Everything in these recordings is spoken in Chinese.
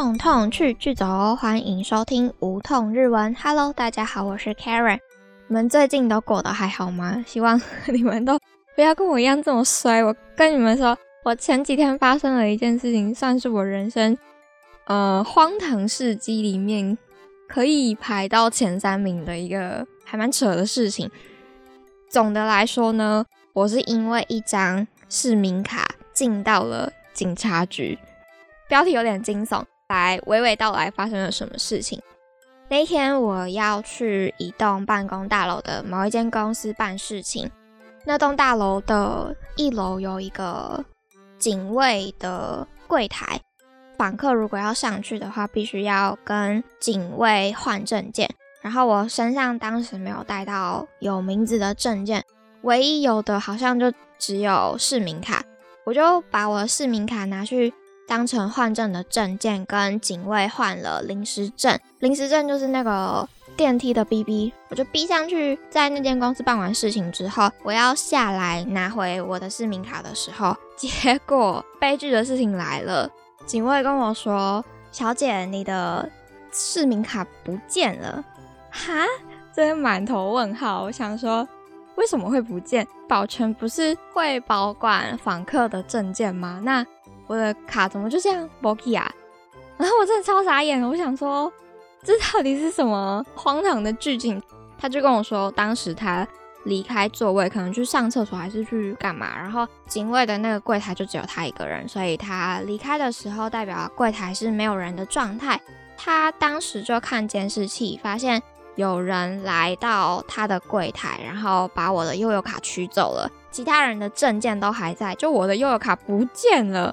痛痛去剧走，欢迎收听无痛日文。Hello，大家好，我是 Karen。你们最近都过得还好吗？希望你们都不要跟我一样这么衰。我跟你们说，我前几天发生了一件事情，算是我人生呃荒唐事迹里面可以排到前三名的一个还蛮扯的事情。总的来说呢，我是因为一张市民卡进到了警察局。标题有点惊悚，来娓娓道来发生了什么事情。那天我要去一栋办公大楼的某一间公司办事情，那栋大楼的一楼有一个警卫的柜台，访客如果要上去的话，必须要跟警卫换证件。然后我身上当时没有带到有名字的证件，唯一有的好像就只有市民卡，我就把我的市民卡拿去。当成换证的证件，跟警卫换了临时证。临时证就是那个电梯的 B B，我就逼上去。在那间公司办完事情之后，我要下来拿回我的市民卡的时候，结果悲剧的事情来了。警卫跟我说：“小姐，你的市民卡不见了。”哈，真满头问号。我想说，为什么会不见？保全不是会保管访客的证件吗？那？我的卡怎么就这样没去啊？然后我真的超傻眼，我想说这到底是什么荒唐的剧情？他就跟我说，当时他离开座位，可能去上厕所还是去干嘛，然后警卫的那个柜台就只有他一个人，所以他离开的时候，代表柜台是没有人的状态。他当时就看监视器，发现有人来到他的柜台，然后把我的悠游卡取走了，其他人的证件都还在，就我的悠游卡不见了。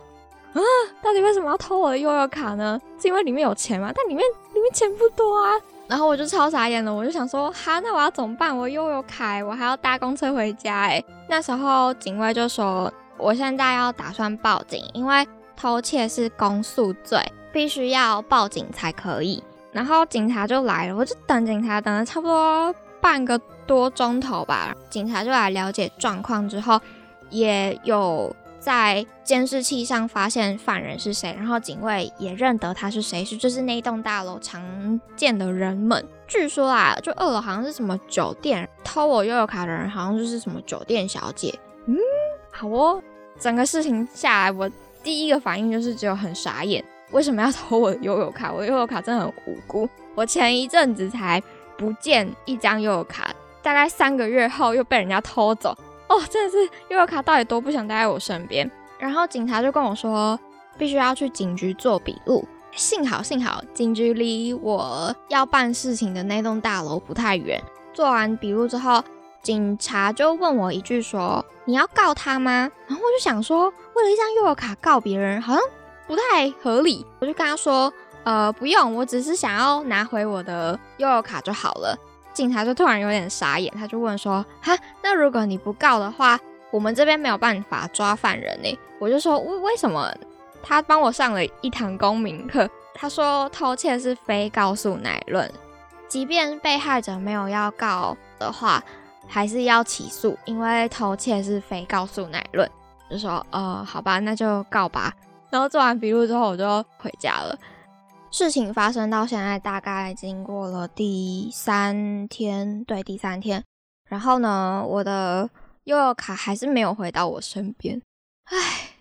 啊，到底为什么要偷我的悠悠卡呢？是因为里面有钱吗？但里面里面钱不多啊。然后我就超傻眼了，我就想说，哈，那我要怎么办？我悠游卡，我还要搭公车回家。哎，那时候警卫就说，我现在要打算报警，因为偷窃是公诉罪，必须要报警才可以。然后警察就来了，我就等警察等了差不多半个多钟头吧。警察就来了解状况之后，也有。在监视器上发现犯人是谁，然后警卫也认得他是谁，是就是那一栋大楼常见的人们。据说啊，就二楼好像是什么酒店，偷我悠游卡的人好像就是什么酒店小姐。嗯，好哦。整个事情下来，我第一个反应就是只有很傻眼，为什么要偷我的悠游卡？我的悠游卡真的很无辜。我前一阵子才不见一张悠游卡，大概三个月后又被人家偷走。哦，真的是悠游卡到底多不想待在我身边。然后警察就跟我说，必须要去警局做笔录。幸好幸好，警局离我要办事情的那栋大楼不太远。做完笔录之后，警察就问我一句说：“你要告他吗？”然后我就想说，为了一张悠游卡告别人，好像不太合理。我就跟他说：“呃，不用，我只是想要拿回我的悠游卡就好了。”警察就突然有点傻眼，他就问说：“哈，那如果你不告的话，我们这边没有办法抓犯人呢？”我就说：“为为什么？”他帮我上了一堂公民课，他说偷窃是非告诉乃论，即便被害者没有要告的话，还是要起诉，因为偷窃是非告诉乃论。就说：“呃，好吧，那就告吧。”然后做完笔录之后，我就回家了。事情发生到现在，大概经过了第三天，对，第三天。然后呢，我的悠悠卡还是没有回到我身边。唉，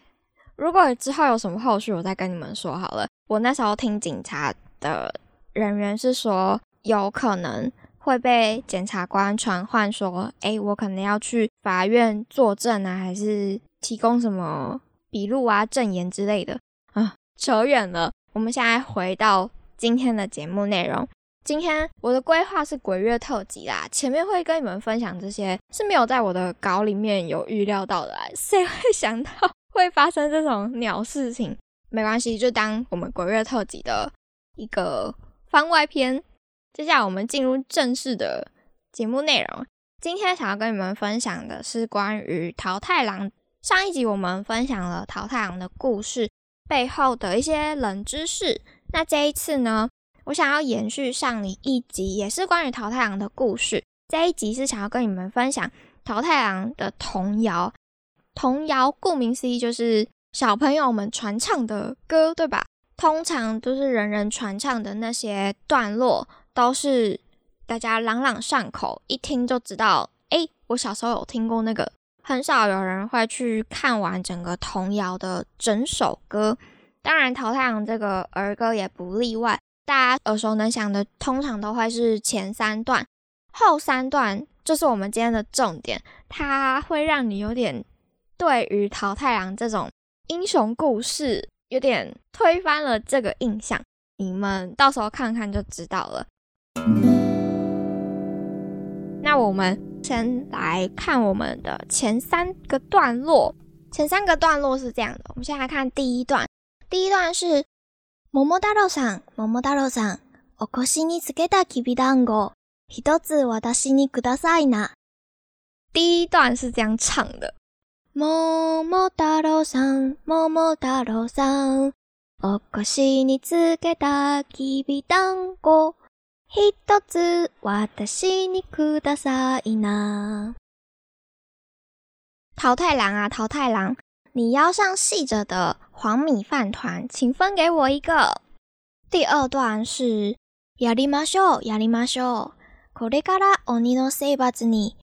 如果之后有什么后续，我再跟你们说好了。我那时候听警察的人员是说，有可能会被检察官传唤，说，哎，我可能要去法院作证啊，还是提供什么笔录啊、证言之类的。啊，扯远了。我们现在回到今天的节目内容。今天我的规划是鬼月特辑啦，前面会跟你们分享这些是没有在我的稿里面有预料到的，谁会 想到会发生这种鸟事情？没关系，就当我们鬼月特辑的一个番外篇。接下来我们进入正式的节目内容。今天想要跟你们分享的是关于桃太郎。上一集我们分享了桃太郎的故事。背后的一些冷知识。那这一次呢，我想要延续上一集，也是关于桃太郎的故事。这一集是想要跟你们分享桃太郎的童谣。童谣顾名思义就是小朋友们传唱的歌，对吧？通常都是人人传唱的那些段落，都是大家朗朗上口，一听就知道。哎，我小时候有听过那个，很少有人会去看完整个童谣的整首歌。当然，《淘太阳》这个儿歌也不例外。大家耳熟能详的，通常都会是前三段，后三段就是我们今天的重点。它会让你有点对于淘太阳这种英雄故事有点推翻了这个印象。你们到时候看看就知道了。那我们先来看我们的前三个段落。前三个段落是这样的，我们先来看第一段。第一段是桃太郎さん、桃太郎さん、お腰につけたきびだんご、一つ私にくださいな。第一段是这样唱的：桃太郎さん、桃太郎さん、お腰につけたきびだんご、 一つ私にくださいな。桃太郎啊，桃太郎，你腰上系着的。黄米饭团，请分给我一个。第二段是やりましょう、やりましょう。これから鬼の生活に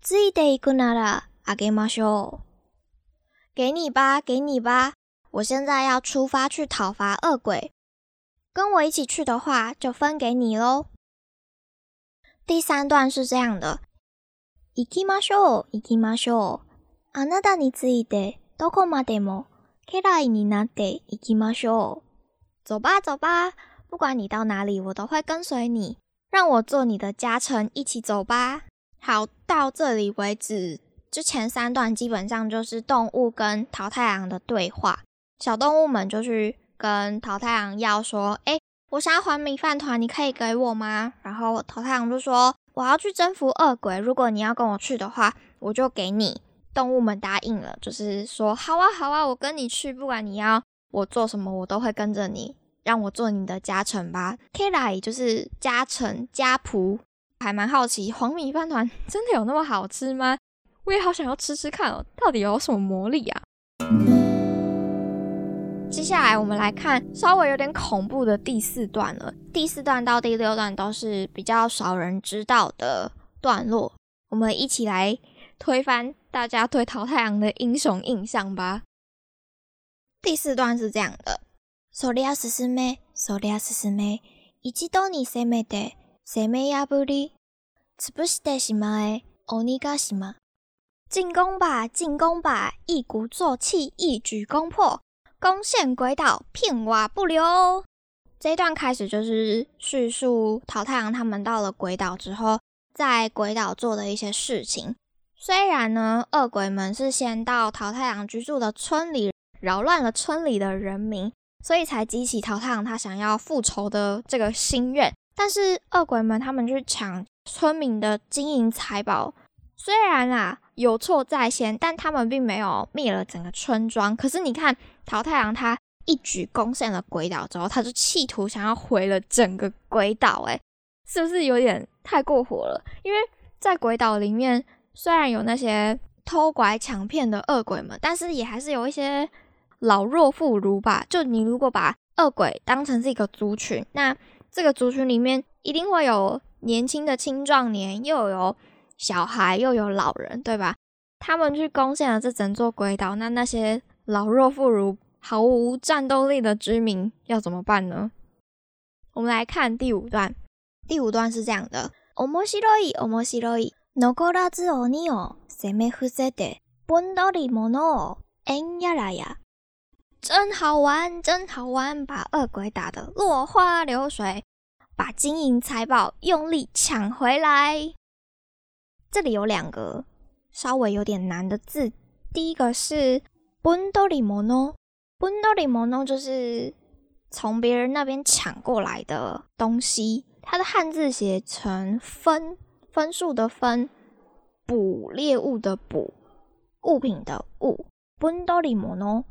ついていくならあげましょう。给你吧，给你吧。我现在要出发去讨伐恶鬼， 跟我一起去的话，就分给你喽。第三段是这样的：行きましょう、行きましょう。あなたについてどこまでも。你拿得行きましょう。走吧，走吧，不管你到哪里，我都会跟随你。让我做你的家臣，一起走吧。好，到这里为止，之前三段基本上就是动物跟桃太阳的对话。小动物们就去 跟桃太阳要说：“哎，我想要还米饭团，你可以给我吗？”然后桃太阳就说：“我要去征服恶鬼，如果你要跟我去的话，我就给你。”动物们答应了，就是说好啊，好啊，我跟你去，不管你要我做什么，我都会跟着你，让我做你的家臣吧。k a i 就是家臣家仆，还蛮好奇黄米饭团 真的有那么好吃吗？我也好想要吃吃看哦，到底有什么魔力啊？接下来我们来看稍微有点恐怖的第四段了。第四段到第六段都是比较少人知道的段落，我们一起来推翻。大家对桃太阳的英雄印象吧。第四段是这样的：そりゃ進め、そりゃ進め、一度に攻めて、攻め破り、潰してしまえ、鬼ヶ島。进攻吧，进攻吧，一鼓作气，一举攻破， 攻陷鬼岛，片瓦不留。这一段开始就是叙述桃太阳他们到了鬼岛之后，在鬼岛做的一些事情。虽然呢，恶鬼们是先到桃太郎居住的村里，扰乱了村里的人民，所以才激起桃太郎他想要复仇的这个心愿。但是恶鬼们他们去抢村民的金银财宝，虽然啊有错在先，但他们并没有灭了整个村庄。可是你看桃太郎他一举攻陷了鬼岛之后，他就企图想要毁了整个鬼岛，诶，是不是有点太过火了？因为在鬼岛里面。虽然有那些偷拐抢骗的恶鬼们，但是也还是有一些老弱妇孺吧。就你如果把恶鬼当成是一个族群，那这个族群里面一定会有年轻的青壮年，又有小孩，又有老人，对吧？他们去攻陷了这整座鬼岛，那那些老弱妇孺、毫无战斗力的居民要怎么办呢？我们来看第五段。第五段是这样的：面白い、面白い。残らず鬼を攻め伏せて、分取り物を円やらや。真好玩，真好玩，把恶鬼打得落花流水，把金银财宝用力抢回来。 这里有两个稍微有点难的字，第一个是分取り物，分取り物就是从别人那边抢过来的东西，它的汉字写成分。分数的分，捕猎物的捕，物品的物 ”，“bundori mono。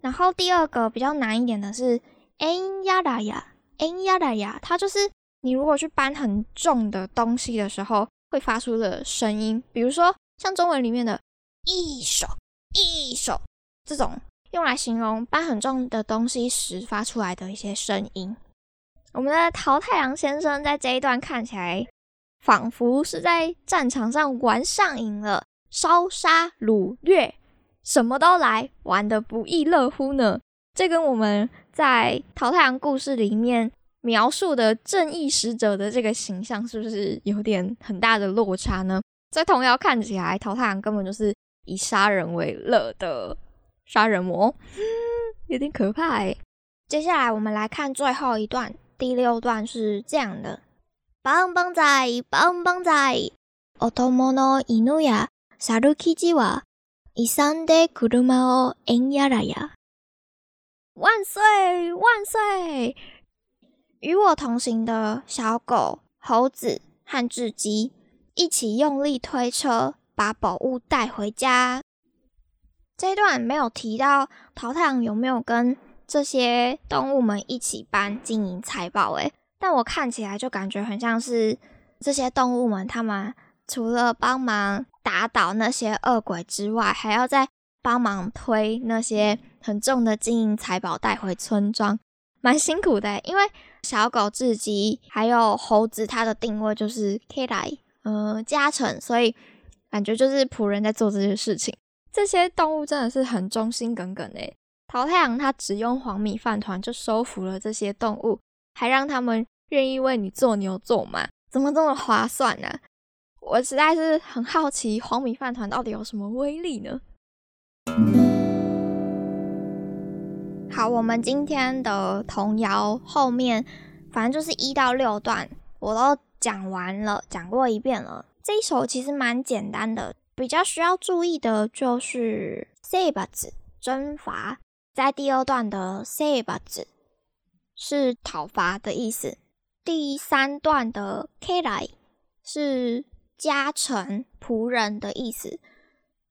然后第二个比较难一点的是 en yada ya，en yada ya，它就是你如果去搬很重的东西的时候会发出的声音，比如说像中文里面的一手一手这种，用来形容搬很重的东西时发出来的一些声音。我们的桃太阳先生在这一段看起来仿佛是在战场上玩上瘾了，烧杀掳掠，什么都来，玩的不亦乐乎呢。这跟我们在桃太阳故事里面描述的正义使者的这个形象，是不是有点很大的落差呢？在童谣看起来，桃太阳根本就是以杀人为乐的杀人魔，有点可怕哎。接下来我们来看最后一段，第六段是这样的：棒棒仔，棒棒仔，おともの犬やサルキジは勇んで車を円やらや。万岁万岁！ 与我同行的小狗、猴子和雉鸡。一起用力推车，把宝物带回家。这一段没有提到桃太郎有没有跟这些动物们一起搬金银财宝，诶，但我看起来就感觉很像是这些动物们，他们除了帮忙打倒那些恶鬼之外，还要再帮忙推那些很重的金银财宝带回村庄，蛮辛苦的。因为小狗自己还有猴子，它的定位就是 K 来。呃，加成，所以感觉就是仆人在做这些事情。这些动物真的是很忠心耿耿诶。桃太阳他只用黄米饭团就收服了这些动物，还让他们愿意为你做牛做马，怎么这么划算呢？我实在是很好奇，黄米饭团到底有什么威力呢？好，我们今天的童谣后面，反正就是一到六段，我都。讲完了，讲过一遍了。这一首其实蛮简单的，比较需要注意的就是 “say 吧子”征伐，在第二段的 “say 吧子”是讨伐的意思。第三段的 “k 来”是加成仆人的意思。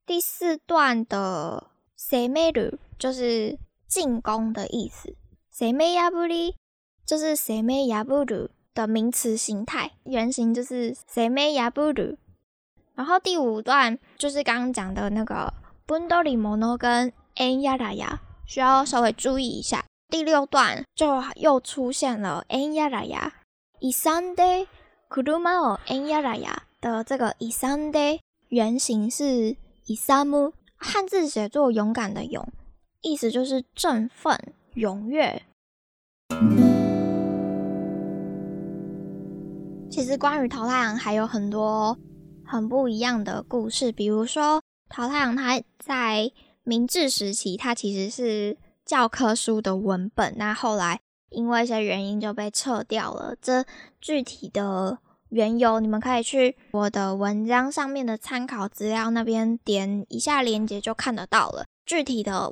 第四段的 “say me ru” 就是进攻的意思。“say me yaburi” 就是 “say me yaburu”。的名词形态原型就是 seme yaburu，然后第五段就是刚刚讲的那个 bundori mono 跟 en yaraya，需要稍微注意一下。第六段就又出现了 en yaraya，isande kuruma o en yaraya 的这个 isande 原型是 isamu，汉字写作勇敢的勇，意思就是振奋、踊跃。其实关于桃太郎还有很多很不一样的故事，比如说桃太郎他在明治时期，他其实是教科书的文本，那后来因为一些原因就被撤掉了。这具体的缘由，你们可以去我的文章上面的参考资料那边点一下链接就看得到了。具体的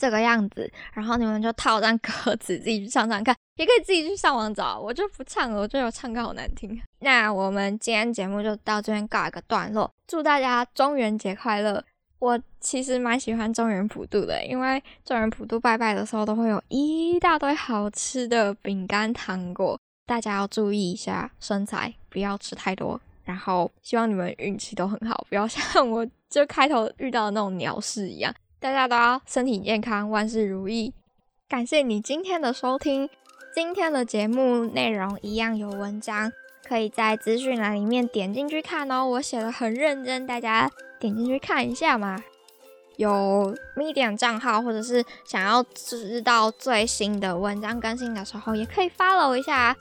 这个样子，然后你们就套上歌词 自己去唱唱看，也可以自己去上网找。我就不唱了，我觉得我唱歌好难听。那我们今天节目就到这边告一个段落，祝大家中元节快乐！我其实蛮喜欢中元普渡的，因为中元普渡拜拜的时候都会有一大堆好吃的饼干糖果，大家要注意一下身材，不要吃太多。然后希望你们运气都很好，不要像我就开头遇到的那种鸟事一样。大家都要身体健康，万事如意。感谢你今天的收听，今天的节目内容一样有文章，可以在资讯栏里面点进去看哦。我写的很认真，大家点进去看一下嘛。有 Medium 账号，或者是想要知道最新的文章更新的时候，也可以 follow 一下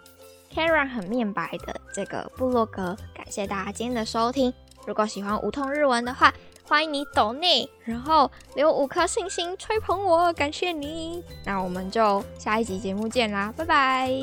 Karen 很面白的这个部落格。感谢大家今天的收听，如果喜欢无痛日文的话。欢迎你抖内，然后留五颗星星吹捧我，感谢你。那我们就下一集节目见啦，拜拜。